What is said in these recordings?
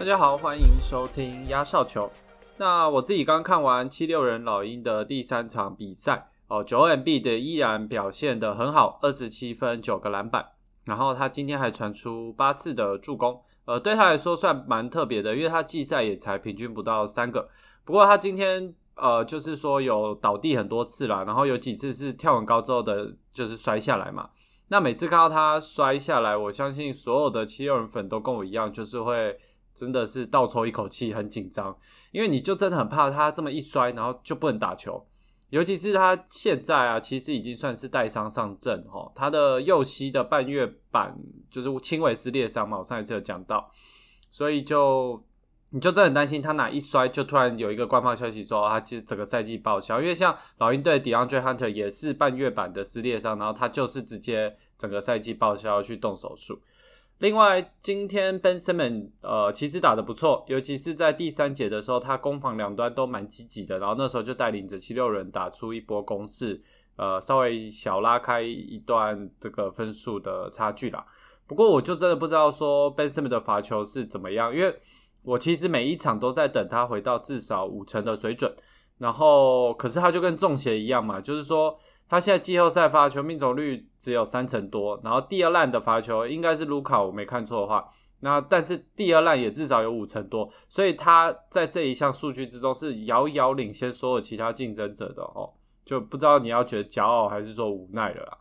大家好，欢迎收听压哨球。那我自己刚看完七六人老鹰的第三场比赛哦，九 M B 的依然表现的很好，二十七分九个篮板，然后他今天还传出八次的助攻，呃，对他来说算蛮特别的，因为他季赛也才平均不到三个。不过他今天呃，就是说有倒地很多次啦，然后有几次是跳很高之后的，就是摔下来嘛。那每次看到他摔下来，我相信所有的七六人粉都跟我一样，就是会真的是倒抽一口气，很紧张，因为你就真的很怕他这么一摔，然后就不能打球。尤其是他现在啊，其实已经算是带伤上阵哦，他的右膝的半月板就是轻微撕裂伤嘛，我上一次有讲到，所以就你就真的很担心他哪一摔，就突然有一个官方消息说他其实整个赛季报销，因为像老鹰队 DeAndre Hunter 也是半月板的撕裂伤，然后他就是直接整个赛季报销去动手术。另外，今天 Ben Simmons 呃其实打的不错，尤其是在第三节的时候，他攻防两端都蛮积极的，然后那时候就带领着七六人打出一波攻势，呃，稍微小拉开一段这个分数的差距啦。不过我就真的不知道说 Ben Simmons 的罚球是怎么样，因为我其实每一场都在等他回到至少五成的水准，然后可是他就跟中邪一样嘛，就是说。他现在季后赛罚球命中率只有三成多，然后第二烂的罚球应该是卢卡，我没看错的话，那但是第二烂也至少有五成多，所以他在这一项数据之中是遥遥领先所有其他竞争者的哦，就不知道你要觉得骄傲还是说无奈了啦。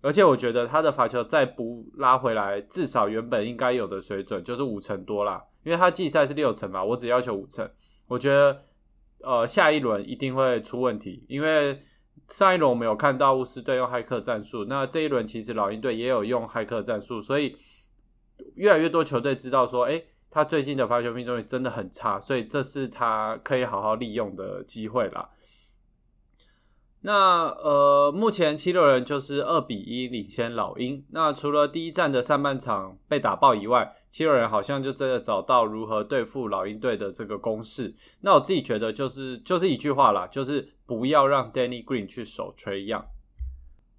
而且我觉得他的罚球再不拉回来，至少原本应该有的水准就是五成多啦，因为他季赛是六成嘛，我只要求五成，我觉得呃下一轮一定会出问题，因为。上一轮我们有看到巫师队用骇客战术，那这一轮其实老鹰队也有用骇客战术，所以越来越多球队知道说，哎，他最近的发球命中率真的很差，所以这是他可以好好利用的机会啦。那呃，目前七六人就是二比一领先老鹰。那除了第一站的上半场被打爆以外，七六人好像就真的找到如何对付老鹰队的这个公式。那我自己觉得就是就是一句话啦，就是不要让 Danny Green 去守 Trey Young。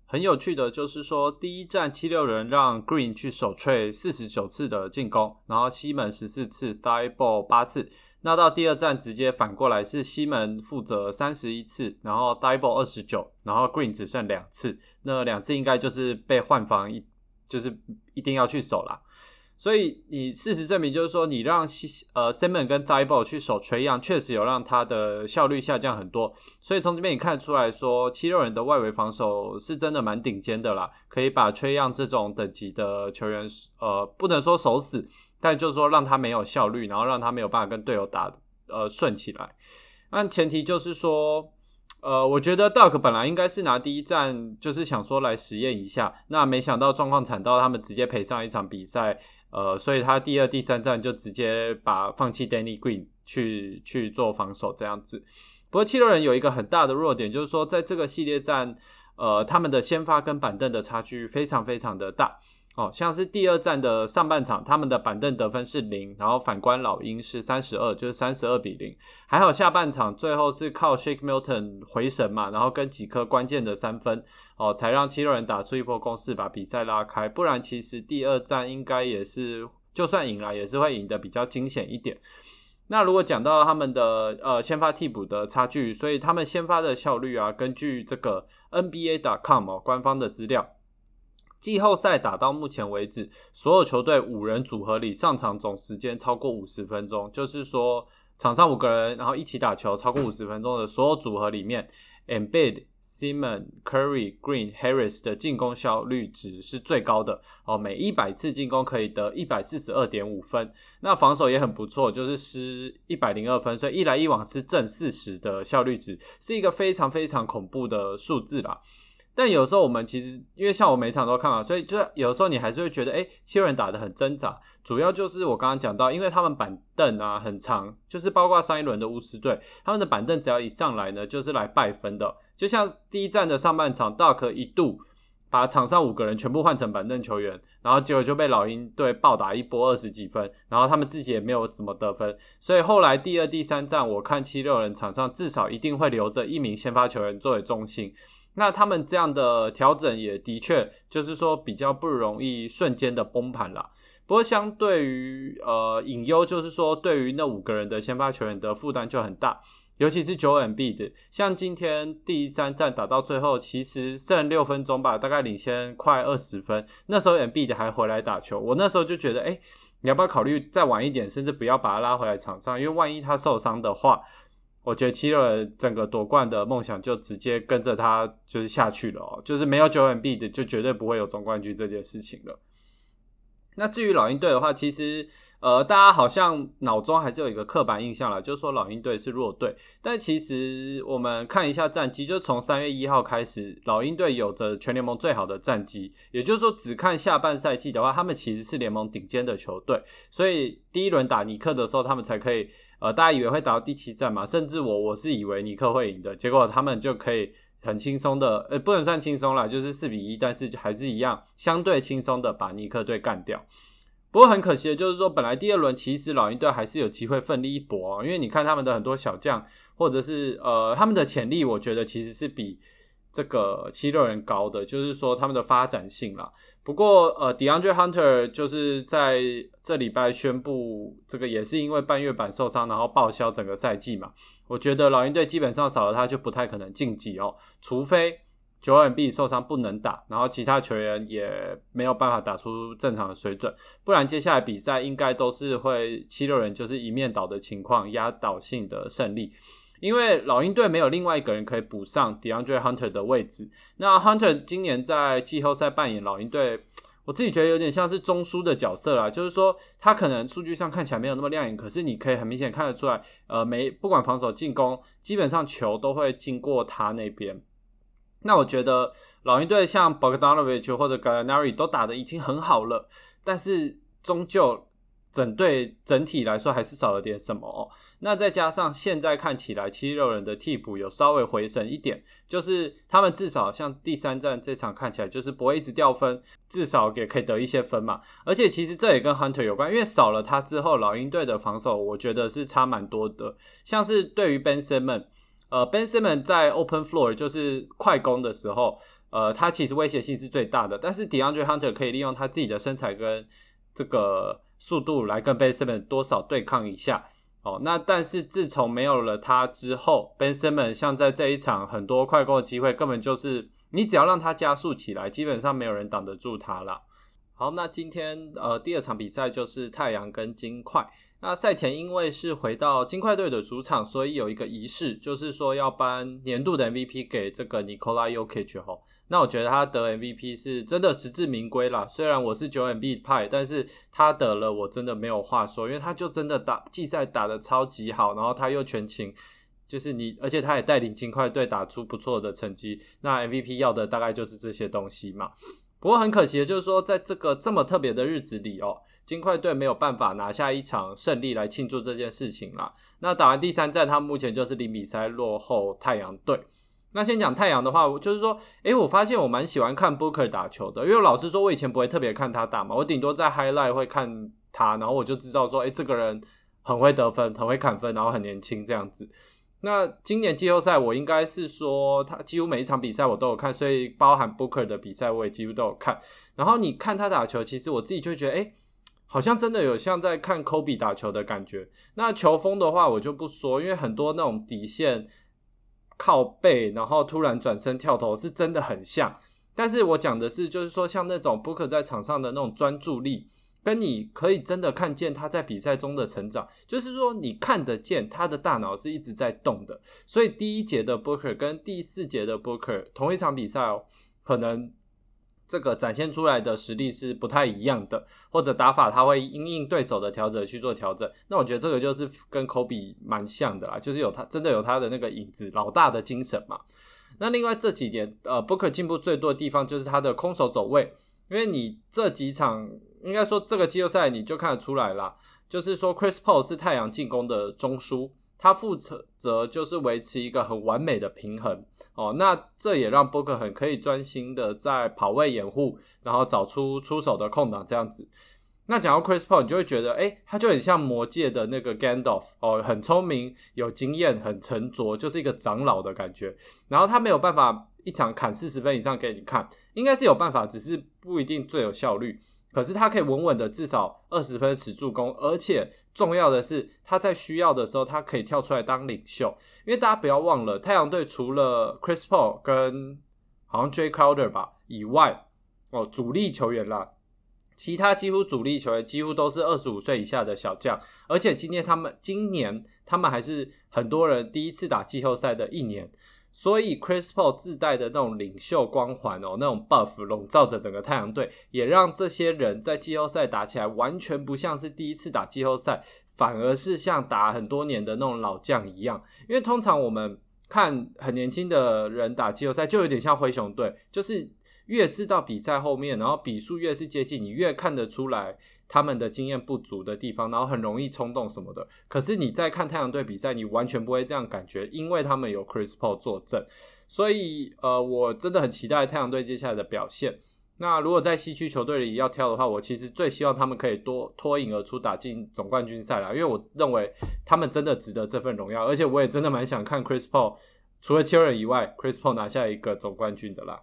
很有趣的就是说，第一站七六人让 Green 去守 Trey 四十九次的进攻，然后西门十四次，Thi Ball 八次。那到第二站直接反过来是西门负责三十一次，然后 Double 二十九，然后 Green 只剩两次，那两次应该就是被换防一，就是一定要去守了。所以你事实证明就是说，你让呃 Simon 跟 Double 去守锤样，确实有让他的效率下降很多。所以从这边你看出来说，七六人的外围防守是真的蛮顶尖的啦，可以把崔杨这种等级的球员，呃，不能说守死。但就是说，让他没有效率，然后让他没有办法跟队友打呃顺起来。那前提就是说，呃，我觉得 Duck 本来应该是拿第一站，就是想说来实验一下。那没想到状况惨到他们直接赔上一场比赛，呃，所以他第二、第三站就直接把放弃 Danny Green 去去做防守这样子。不过七六人有一个很大的弱点，就是说在这个系列战，呃，他们的先发跟板凳的差距非常非常的大。哦，像是第二站的上半场，他们的板凳得分是零，然后反观老鹰是三十二，就是三十二比零。还好下半场最后是靠 Shake Milton 回神嘛，然后跟几颗关键的三分，哦，才让七六人打出一波攻势，把比赛拉开。不然其实第二站应该也是，就算赢了，也是会赢得比较惊险一点。那如果讲到他们的呃先发替补的差距，所以他们先发的效率啊，根据这个 NBA.com 哦官方的资料。季后赛打到目前为止，所有球队五人组合里上场总时间超过五十分钟，就是说场上五个人然后一起打球超过五十分钟的所有组合里面，Embiid、Simon、Curry、Green、Harris 的进攻效率值是最高的哦，每一百次进攻可以得一百四十二点五分，那防守也很不错，就是失一百零二分，所以一来一往是正四十的效率值，是一个非常非常恐怖的数字啦。但有时候我们其实，因为像我每场都看嘛，所以就有时候你还是会觉得，哎，七人打的很挣扎。主要就是我刚刚讲到，因为他们板凳啊很长，就是包括上一轮的巫师队，他们的板凳只要一上来呢，就是来败分的。就像第一站的上半场，Duck 一度把场上五个人全部换成板凳球员，然后结果就被老鹰队暴打一波二十几分，然后他们自己也没有怎么得分。所以后来第二、第三站，我看七六人场上至少一定会留着一名先发球员作为中心。那他们这样的调整也的确就是说比较不容易瞬间的崩盘了。不过相对于呃隐忧，就是说对于那五个人的先发球员的负担就很大，尤其是九 M B 的，像今天第三战打到最后，其实剩六分钟吧，大概领先快二十分，那时候 M B 的还回来打球，我那时候就觉得，哎，你要不要考虑再晚一点，甚至不要把他拉回来场上，因为万一他受伤的话。我觉得七六人整个夺冠的梦想就直接跟着他就是下去了哦，就是没有九 M B 的就绝对不会有总冠军这件事情了。那至于老鹰队的话，其实呃大家好像脑中还是有一个刻板印象了，就是说老鹰队是弱队。但其实我们看一下战绩，就从三月一号开始，老鹰队有着全联盟最好的战绩。也就是说，只看下半赛季的话，他们其实是联盟顶尖的球队。所以第一轮打尼克的时候，他们才可以。呃，大家以为会打到第七战嘛？甚至我我是以为尼克会赢的，结果他们就可以很轻松的，呃，不能算轻松了，就是四比一，但是还是一样相对轻松的把尼克队干掉。不过很可惜的就是说，本来第二轮其实老鹰队还是有机会奋力一搏哦，因为你看他们的很多小将，或者是呃他们的潜力，我觉得其实是比这个七六人高的，就是说他们的发展性啦。不过，呃，DeAndre Hunter 就是在这礼拜宣布，这个也是因为半月板受伤，然后报销整个赛季嘛。我觉得老鹰队基本上少了他就不太可能晋级哦，除非九 M B 受伤不能打，然后其他球员也没有办法打出正常的水准，不然接下来比赛应该都是会七六人就是一面倒的情况，压倒性的胜利。因为老鹰队没有另外一个人可以补上 DeAndre Hunter 的位置。那 Hunter 今年在季后赛扮演老鹰队，我自己觉得有点像是中枢的角色啦。就是说，他可能数据上看起来没有那么亮眼，可是你可以很明显看得出来，呃，没不管防守进攻，基本上球都会经过他那边。那我觉得老鹰队像 Bogdanovich 或者 Gallinari 都打的已经很好了，但是终究。整队整体来说还是少了点什么哦。那再加上现在看起来七六人的替补有稍微回神一点，就是他们至少像第三站这场看起来就是不会一直掉分，至少也可以得一些分嘛。而且其实这也跟 Hunter 有关，因为少了他之后，老鹰队的防守我觉得是差蛮多的。像是对于 Ben Simmons，呃，Ben Simmons 在 Open Floor 就是快攻的时候，呃，他其实威胁性是最大的。但是 DeAndre Hunter 可以利用他自己的身材跟这个。速度来跟 Ben Simmons 多少对抗一下哦，那但是自从没有了他之后，Ben Simmons 像在这一场很多快攻的机会，根本就是你只要让他加速起来，基本上没有人挡得住他了。好，那今天呃第二场比赛就是太阳跟金块。那赛前因为是回到金块队的主场，所以有一个仪式，就是说要颁年度的 MVP 给这个 Nikola Jokic 哈。那我觉得他得 MVP 是真的实至名归啦。虽然我是九 M B 派，但是他得了，我真的没有话说，因为他就真的打季赛打的超级好，然后他又全勤，就是你，而且他也带领金块队打出不错的成绩。那 MVP 要的大概就是这些东西嘛。不过很可惜的就是说，在这个这么特别的日子里哦，金块队没有办法拿下一场胜利来庆祝这件事情啦。那打完第三战，他目前就是零比赛落后太阳队。那先讲太阳的话，就是说，诶，我发现我蛮喜欢看 Booker 打球的，因为老实说，我以前不会特别看他打嘛，我顶多在 Highlight 会看他，然后我就知道说，诶，这个人很会得分，很会砍分，然后很年轻这样子。那今年季后赛，我应该是说，他几乎每一场比赛我都有看，所以包含 Booker 的比赛我也几乎都有看。然后你看他打球，其实我自己就觉得，诶，好像真的有像在看 Kobe 打球的感觉。那球风的话，我就不说，因为很多那种底线。靠背，然后突然转身跳投，是真的很像。但是我讲的是，就是说像那种 Booker 在场上的那种专注力，跟你可以真的看见他在比赛中的成长，就是说你看得见他的大脑是一直在动的。所以第一节的 Booker 跟第四节的 Booker 同一场比赛哦，可能。这个展现出来的实力是不太一样的，或者打法他会因应对手的调整去做调整。那我觉得这个就是跟科比蛮像的啦，就是有他真的有他的那个影子，老大的精神嘛。那另外这几年，呃，Booker 进步最多的地方就是他的空手走位，因为你这几场应该说这个季后赛你就看得出来啦，就是说 Chris Paul 是太阳进攻的中枢。他负责就是维持一个很完美的平衡哦，那这也让波克很可以专心的在跑位掩护，然后找出出手的空档这样子。那讲到 Chris Paul，你就会觉得，哎，他就很像魔界的那个 Gandalf 哦，很聪明、有经验、很沉着，就是一个长老的感觉。然后他没有办法一场砍四十分以上给你看，应该是有办法，只是不一定最有效率。可是他可以稳稳的至少二十分十助攻，而且重要的是他在需要的时候他可以跳出来当领袖。因为大家不要忘了，太阳队除了 Chris Paul 跟好像 Jay Crowder 吧以外，哦，主力球员啦。其他几乎主力球员几乎都是二十五岁以下的小将，而且今天他们今年他们还是很多人第一次打季后赛的一年，所以 Chris Paul 自带的那种领袖光环哦，那种 buff 笼罩着整个太阳队，也让这些人在季后赛打起来完全不像是第一次打季后赛，反而是像打很多年的那种老将一样。因为通常我们看很年轻的人打季后赛，就有点像灰熊队，就是。越是到比赛后面，然后比数越是接近，你越看得出来他们的经验不足的地方，然后很容易冲动什么的。可是你在看太阳队比赛，你完全不会这样感觉，因为他们有 Chris Paul 坐镇。所以，呃，我真的很期待太阳队接下来的表现。那如果在西区球队里要挑的话，我其实最希望他们可以多脱颖而出，打进总冠军赛啦，因为我认为他们真的值得这份荣耀，而且我也真的蛮想看 Chris Paul 除了七人以外，Chris Paul 拿下一个总冠军的啦。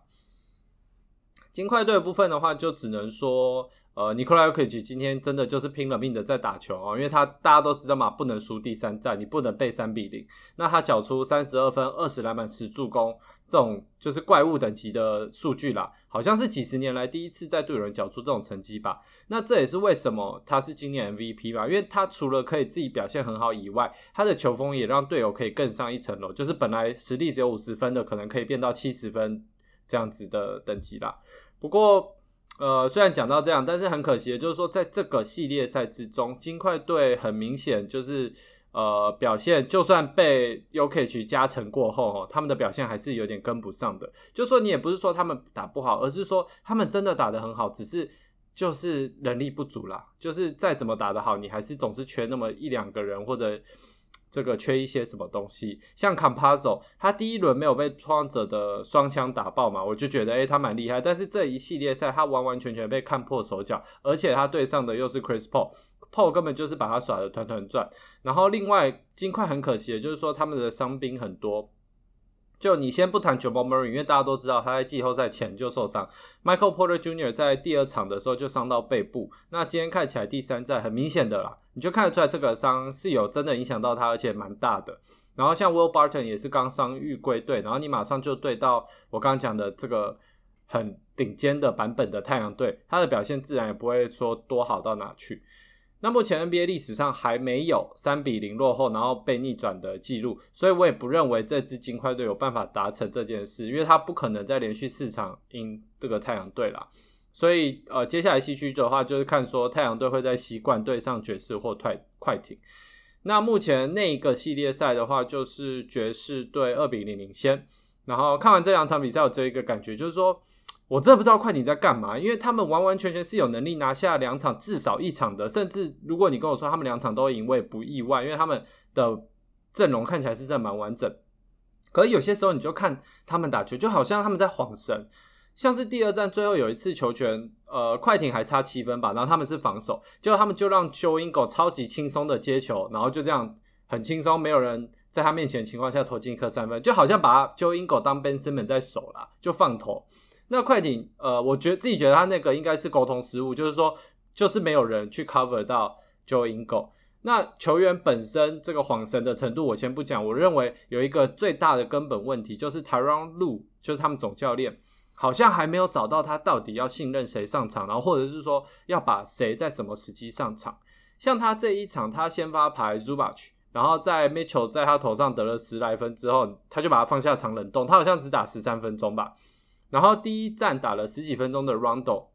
金块队的部分的话，就只能说，呃，尼克拉尤克奇今天真的就是拼了命的在打球哦，因为他大家都知道嘛，不能输第三战，你不能被三比零。那他缴出三十二分、二十篮板、十助攻，这种就是怪物等级的数据啦，好像是几十年来第一次在队人缴出这种成绩吧。那这也是为什么他是今年 MVP 吧，因为他除了可以自己表现很好以外，他的球风也让队友可以更上一层楼，就是本来实力只有五十分的，可能可以变到七十分。这样子的等级啦。不过，呃，虽然讲到这样，但是很可惜的就是说，在这个系列赛之中，金块队很明显就是呃表现，就算被 UK 加成过后，他们的表现还是有点跟不上的。就说你也不是说他们打不好，而是说他们真的打得很好，只是就是能力不足啦。就是再怎么打得好，你还是总是缺那么一两个人或者。这个缺一些什么东西，像 Camposo，他第一轮没有被创者的双枪打爆嘛，我就觉得诶他蛮厉害。但是这一系列赛他完完全全被看破手脚，而且他对上的又是 Chris Paul，Paul 根本就是把他耍的团团转。然后另外金块很可惜的就是说他们的伤兵很多。就你先不谈 j a m a Murray，因为大家都知道他在季后赛前就受伤。Michael Porter Jr. 在第二场的时候就伤到背部。那今天看起来第三战很明显的啦，你就看得出来这个伤是有真的影响到他，而且蛮大的。然后像 Will Barton 也是刚伤愈归队，然后你马上就对到我刚刚讲的这个很顶尖的版本的太阳队，他的表现自然也不会说多好到哪去。那目前 NBA 历史上还没有三比零落后然后被逆转的记录，所以我也不认为这支金块队有办法达成这件事，因为他不可能再连续四场赢这个太阳队啦。所以呃，接下来西区的话就是看说太阳队会在西冠对上爵士或快快艇。那目前那一个系列赛的话，就是爵士队二比零领先。然后看完这两场比赛，我只有一个感觉就是说。我真的不知道快艇在干嘛，因为他们完完全全是有能力拿下两场至少一场的，甚至如果你跟我说他们两场都赢，我也不意外，因为他们的阵容看起来是真蛮完整。可是有些时候你就看他们打球，就好像他们在晃神，像是第二战最后有一次球权，呃，快艇还差七分吧，然后他们是防守，结果他们就让 Joe Ingles 超级轻松的接球，然后就这样很轻松，没有人在他面前情况下投进一颗三分，就好像把 Joe Ingles 当 Ben Simmons 在守啦，就放投。那快艇，呃，我觉得自己觉得他那个应该是沟通失误，就是说，就是没有人去 cover 到 Joe Ingles。那球员本身这个晃神的程度，我先不讲。我认为有一个最大的根本问题，就是 Tyron Lu，就是他们总教练，好像还没有找到他到底要信任谁上场，然后或者是说要把谁在什么时机上场。像他这一场，他先发牌 Zubach，然后在 Mitchell 在他头上得了十来分之后，他就把他放下场冷冻，他好像只打十三分钟吧。然后第一站打了十几分钟的 Rondo，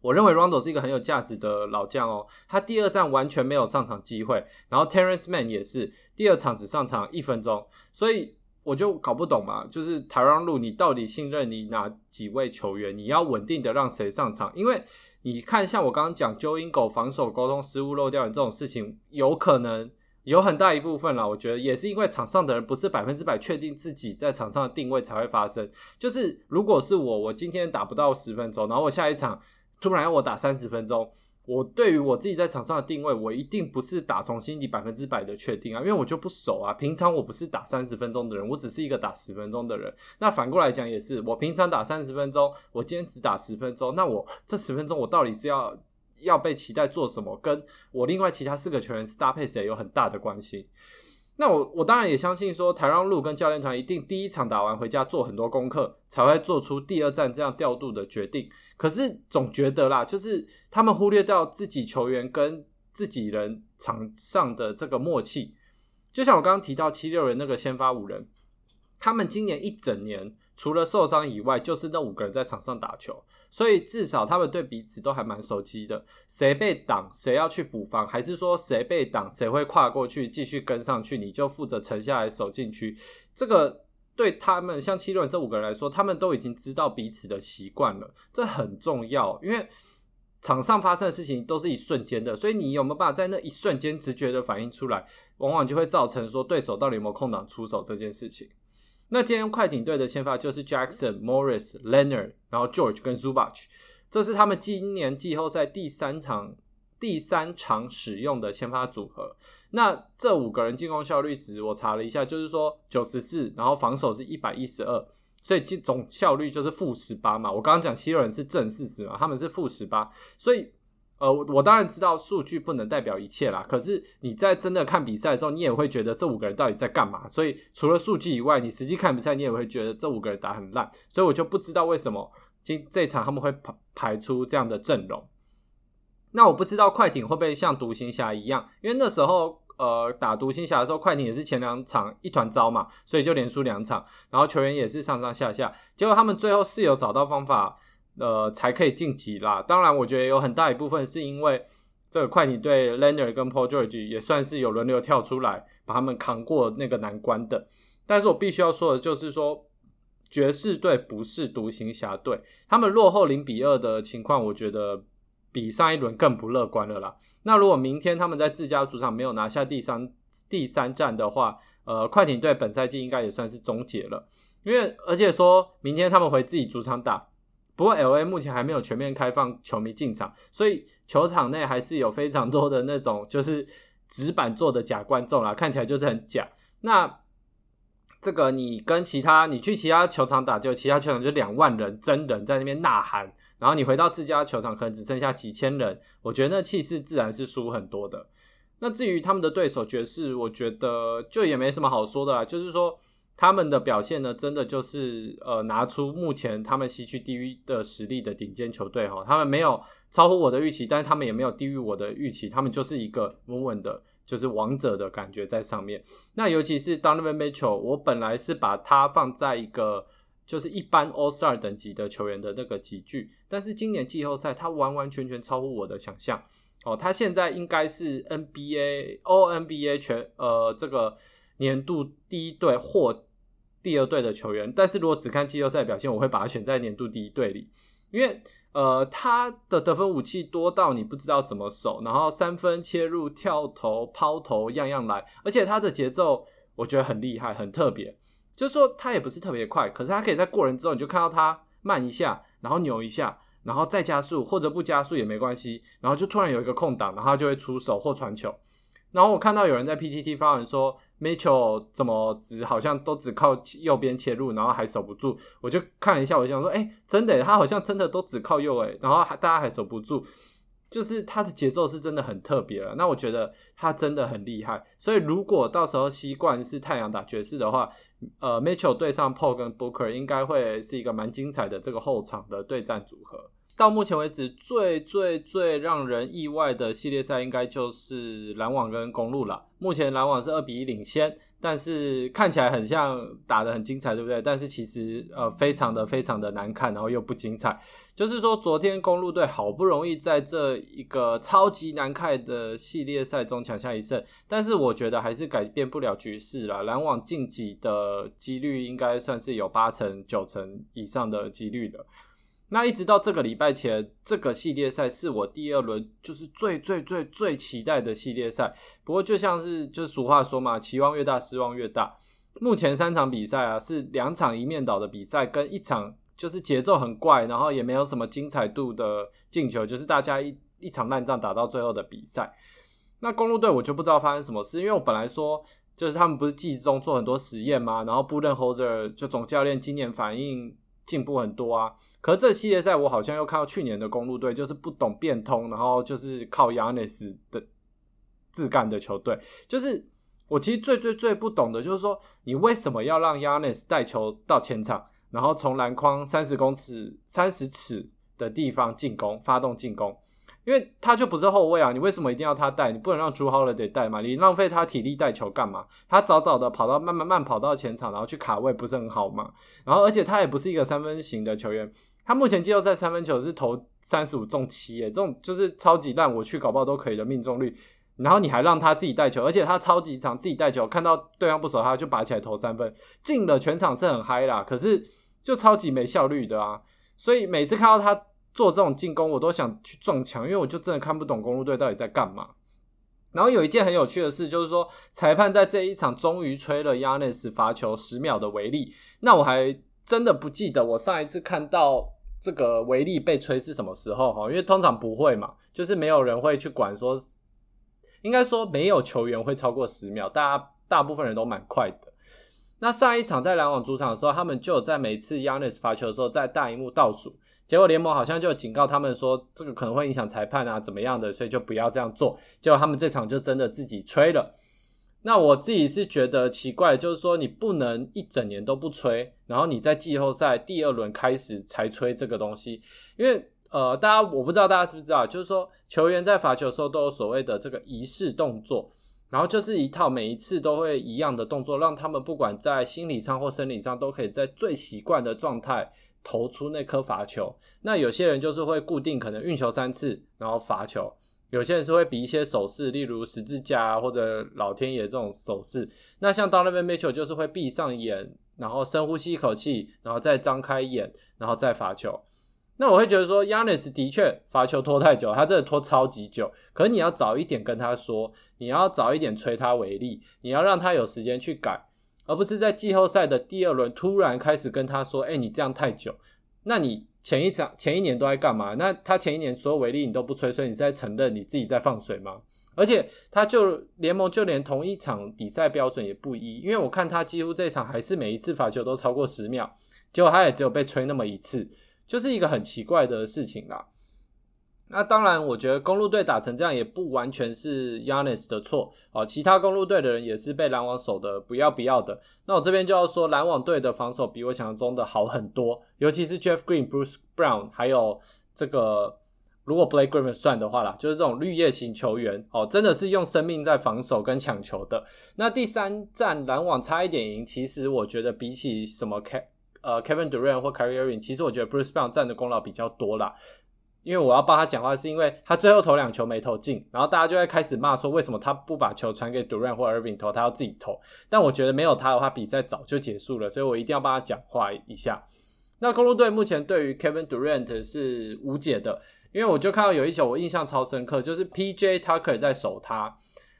我认为 Rondo 是一个很有价值的老将哦。他第二站完全没有上场机会，然后 Terrence Mann 也是第二场只上场一分钟，所以我就搞不懂嘛，就是台让路你到底信任你哪几位球员？你要稳定的让谁上场？因为你看，像我刚刚讲 Joe Ingles 防守沟通失误漏掉这种事情，有可能。有很大一部分啦，我觉得也是因为场上的人不是百分之百确定自己在场上的定位才会发生。就是如果是我，我今天打不到十分钟，然后我下一场突然我打三十分钟，我对于我自己在场上的定位，我一定不是打从心底百分之百的确定啊，因为我就不熟啊。平常我不是打三十分钟的人，我只是一个打十分钟的人。那反过来讲也是，我平常打三十分钟，我今天只打十分钟，那我这十分钟我到底是要要被期待做什么？跟我另外其他四个球员是搭配谁有很大的关系。那我我当然也相信说，台让路跟教练团一定第一场打完回家做很多功课，才会做出第二站这样调度的决定。可是总觉得啦，就是他们忽略掉自己球员跟自己人场上的这个默契。就像我刚刚提到七六人那个先发五人，他们今年一整年。除了受伤以外，就是那五个人在场上打球，所以至少他们对彼此都还蛮熟悉的。谁被挡，谁要去补防，还是说谁被挡，谁会跨过去继续跟上去，你就负责沉下来守禁区。这个对他们像七六人这五个人来说，他们都已经知道彼此的习惯了，这很重要。因为场上发生的事情都是一瞬间的，所以你有没有办法在那一瞬间直觉的反应出来，往往就会造成说对手到底有没有空档出手这件事情。那今天快艇队的先发就是 Jackson、Morris、Leonard，然后 George 跟 Zubach，这是他们今年季后赛第三场第三场使用的先发组合。那这五个人进攻效率值我查了一下，就是说九十四，然后防守是一百一十二，所以总效率就是负十八嘛。我刚刚讲七六人是正四十嘛，他们是负十八，所以。呃，我当然知道数据不能代表一切啦。可是你在真的看比赛的时候，你也会觉得这五个人到底在干嘛。所以除了数据以外，你实际看比赛，你也会觉得这五个人打很烂。所以我就不知道为什么今这场他们会排排出这样的阵容。那我不知道快艇会不会像独行侠一样，因为那时候呃打独行侠的时候，快艇也是前两场一团糟嘛，所以就连输两场，然后球员也是上上下下。结果他们最后是有找到方法。呃，才可以晋级啦。当然，我觉得有很大一部分是因为这个快艇队 Leonard 跟 Paul George 也算是有轮流跳出来，把他们扛过那个难关的。但是我必须要说的就是说，爵士队不是独行侠队，他们落后零比二的情况，我觉得比上一轮更不乐观了啦。那如果明天他们在自家主场没有拿下第三第三战的话，呃，快艇队本赛季应该也算是终结了。因为而且说明天他们回自己主场打。不过，L A 目前还没有全面开放球迷进场，所以球场内还是有非常多的那种就是纸板做的假观众啦，看起来就是很假。那这个你跟其他你去其他球场打，就其他球场就两万人真人在那边呐喊，然后你回到自家球场可能只剩下几千人，我觉得那气势自然是输很多的。那至于他们的对手爵士，我觉得就也没什么好说的啦，就是说。他们的表现呢，真的就是呃，拿出目前他们西区低于的实力的顶尖球队哈。他们没有超乎我的预期，但是他们也没有低于我的预期。他们就是一个稳稳的，就是王者的感觉在上面。那尤其是 Donovan Mitchell，我本来是把他放在一个就是一般 All Star 等级的球员的那个集聚，但是今年季后赛他完完全全超乎我的想象哦。他现在应该是 NBA All NBA 全呃这个年度第一队或。第二队的球员，但是如果只看季后赛表现，我会把他选在年度第一队里，因为呃，他的得分武器多到你不知道怎么守，然后三分切入、跳投、抛投样样来，而且他的节奏我觉得很厉害、很特别，就是说他也不是特别快，可是他可以在过人之后，你就看到他慢一下，然后扭一下，然后再加速，或者不加速也没关系，然后就突然有一个空档，然后他就会出手或传球。然后我看到有人在 PTT 发文说。Mitchell 怎么只好像都只靠右边切入，然后还守不住？我就看一下，我想说，哎，真的，他好像真的都只靠右，哎，然后还大家还守不住，就是他的节奏是真的很特别了。那我觉得他真的很厉害。所以如果到时候习惯是太阳打爵士的话，呃，Mitchell 对上 Paul 跟 Booker 应该会是一个蛮精彩的这个后场的对战组合。到目前为止，最最最让人意外的系列赛应该就是篮网跟公路了。目前篮网是二比一领先，但是看起来很像打的很精彩，对不对？但是其实呃非常的非常的难看，然后又不精彩。就是说，昨天公路队好不容易在这一个超级难看的系列赛中抢下一胜，但是我觉得还是改变不了局势了。篮网晋级的几率应该算是有八成九成以上的几率的。那一直到这个礼拜前，这个系列赛是我第二轮就是最最最最期待的系列赛。不过就像是就俗话说嘛，期望越大，失望越大。目前三场比赛啊，是两场一面倒的比赛，跟一场就是节奏很怪，然后也没有什么精彩度的进球，就是大家一一场烂仗打到最后的比赛。那公路队我就不知道发生什么事，因为我本来说就是他们不是季中做很多实验吗？然后布伦 h o l d e r 就总教练今年反应进步很多啊。可是这系列赛我好像又看到去年的公路队就是不懂变通，然后就是靠 Yanis 的自干的球队。就是我其实最最最不懂的就是说，你为什么要让 Yanis 带球到前场，然后从篮筐三十公尺、三十尺的地方进攻，发动进攻？因为他就不是后卫啊，你为什么一定要他带？你不能让朱豪勒得带嘛？你浪费他体力带球干嘛？他早早的跑到慢慢慢跑到前场，然后去卡位，不是很好吗？然后而且他也不是一个三分型的球员，他目前季后赛三分球是投三十五中七，耶，这种就是超级烂，我去搞不好都可以的命中率。然后你还让他自己带球，而且他超级长，自己带球，看到对方不守他就拔起来投三分，进了全场是很嗨啦，可是就超级没效率的啊！所以每次看到他。做这种进攻，我都想去撞墙，因为我就真的看不懂公路队到底在干嘛。然后有一件很有趣的事，就是说裁判在这一场终于吹了 Yanis 罚球十秒的违例。那我还真的不记得我上一次看到这个违例被吹是什么时候哈，因为通常不会嘛，就是没有人会去管说，应该说没有球员会超过十秒，大家大部分人都蛮快的。那上一场在篮网主场的时候，他们就在每次 Yanis 罚球的时候在大荧幕倒数。结果联盟好像就警告他们说，这个可能会影响裁判啊，怎么样的，所以就不要这样做。结果他们这场就真的自己吹了。那我自己是觉得奇怪，就是说你不能一整年都不吹，然后你在季后赛第二轮开始才吹这个东西。因为呃，大家我不知道大家知不知道，就是说球员在罚球的时候都有所谓的这个仪式动作，然后就是一套每一次都会一样的动作，让他们不管在心理上或生理上都可以在最习惯的状态。投出那颗罚球，那有些人就是会固定可能运球三次，然后罚球；有些人是会比一些手势，例如十字架或者老天爷这种手势。那像 Donovan Mitchell 就是会闭上眼，然后深呼吸一口气，然后再张开眼，然后再罚球。那我会觉得说，Yanis 的确罚球拖太久，他真的拖超级久。可是你要早一点跟他说，你要早一点催他为例，你要让他有时间去改。而不是在季后赛的第二轮突然开始跟他说：“哎，你这样太久。”那你前一场、前一年都在干嘛？那他前一年所有违例你都不吹，所以你是在承认你自己在放水吗？而且他就联盟就连同一场比赛标准也不一，因为我看他几乎这场还是每一次罚球都超过十秒，结果他也只有被吹那么一次，就是一个很奇怪的事情啦。那当然，我觉得公路队打成这样也不完全是 Yanis 的错哦，其他公路队的人也是被篮网守的不要不要的。那我这边就要说，篮网队的防守比我想象中的好很多，尤其是 Jeff Green、Bruce Brown，还有这个如果 Blake Griffin 算的话啦，就是这种绿叶型球员哦，真的是用生命在防守跟抢球的。那第三战篮网差一点赢，其实我觉得比起什么 K 呃 Kevin Durant 或 Kyrie Irving，其实我觉得 Bruce Brown 占的功劳比较多啦。因为我要帮他讲话，是因为他最后投两球没投进，然后大家就会开始骂说，为什么他不把球传给 Duran 或 Irving 投，他要自己投？但我觉得没有他的话，比赛早就结束了，所以我一定要帮他讲话一下。那公路队目前对于 Kevin Durant 是无解的，因为我就看到有一球我印象超深刻，就是 PJ Tucker 在守他。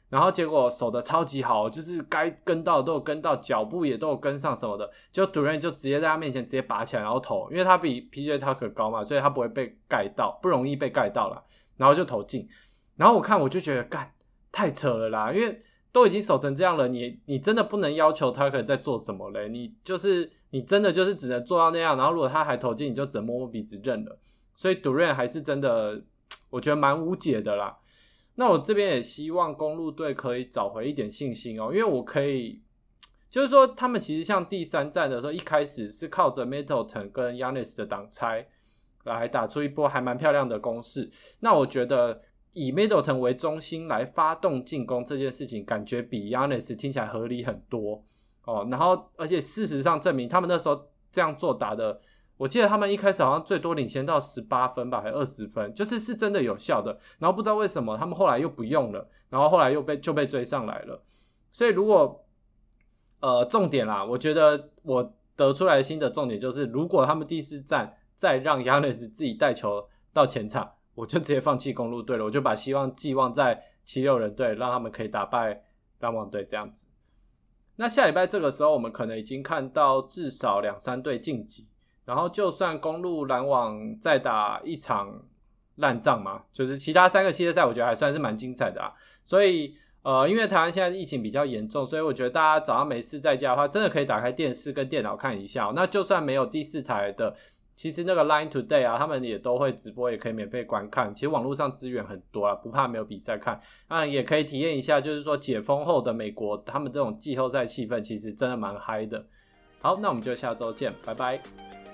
然后结果守的超级好，就是该跟到都有跟到，脚步也都有跟上什么的，就主任就直接在他面前直接拔起来然后投，因为他比 PJ Tucker 高嘛，所以他不会被盖到，不容易被盖到了，然后就投进。然后我看我就觉得干太扯了啦，因为都已经守成这样了，你你真的不能要求 Tucker 在做什么嘞？你就是你真的就是只能做到那样，然后如果他还投进，你就只能摸摸鼻子认了。所以主任还是真的，我觉得蛮无解的啦。那我这边也希望公路队可以找回一点信心哦，因为我可以，就是说他们其实像第三战的时候，一开始是靠着 Middleton 跟 Yannis 的挡拆来打出一波还蛮漂亮的攻势。那我觉得以 Middleton 为中心来发动进攻这件事情，感觉比 Yanis 听起来合理很多哦。然后而且事实上证明，他们那时候这样做打的。我记得他们一开始好像最多领先到十八分吧，还二十分，就是是真的有效的。然后不知道为什么他们后来又不用了，然后后来又被就被追上来了。所以如果呃重点啦，我觉得我得出来的新的重点就是，如果他们第四站再让 Yanis 自己带球到前场，我就直接放弃公路队了，我就把希望寄望在七六人队，让他们可以打败篮网队这样子。那下礼拜这个时候，我们可能已经看到至少两三队晋级。然后，就算公路篮网再打一场烂仗嘛，就是其他三个系列赛我觉得还算是蛮精彩的啊。所以呃，因为台湾现在疫情比较严重，所以我觉得大家早上没事在家的话，真的可以打开电视跟电脑看一下。那就算没有第四台的。其实那个 Line Today 啊，他们也都会直播，也可以免费观看。其实网络上资源很多啊，不怕没有比赛看。啊，也可以体验一下，就是说解封后的美国，他们这种季后赛气氛其实真的蛮嗨的。好，那我们就下周见，拜拜。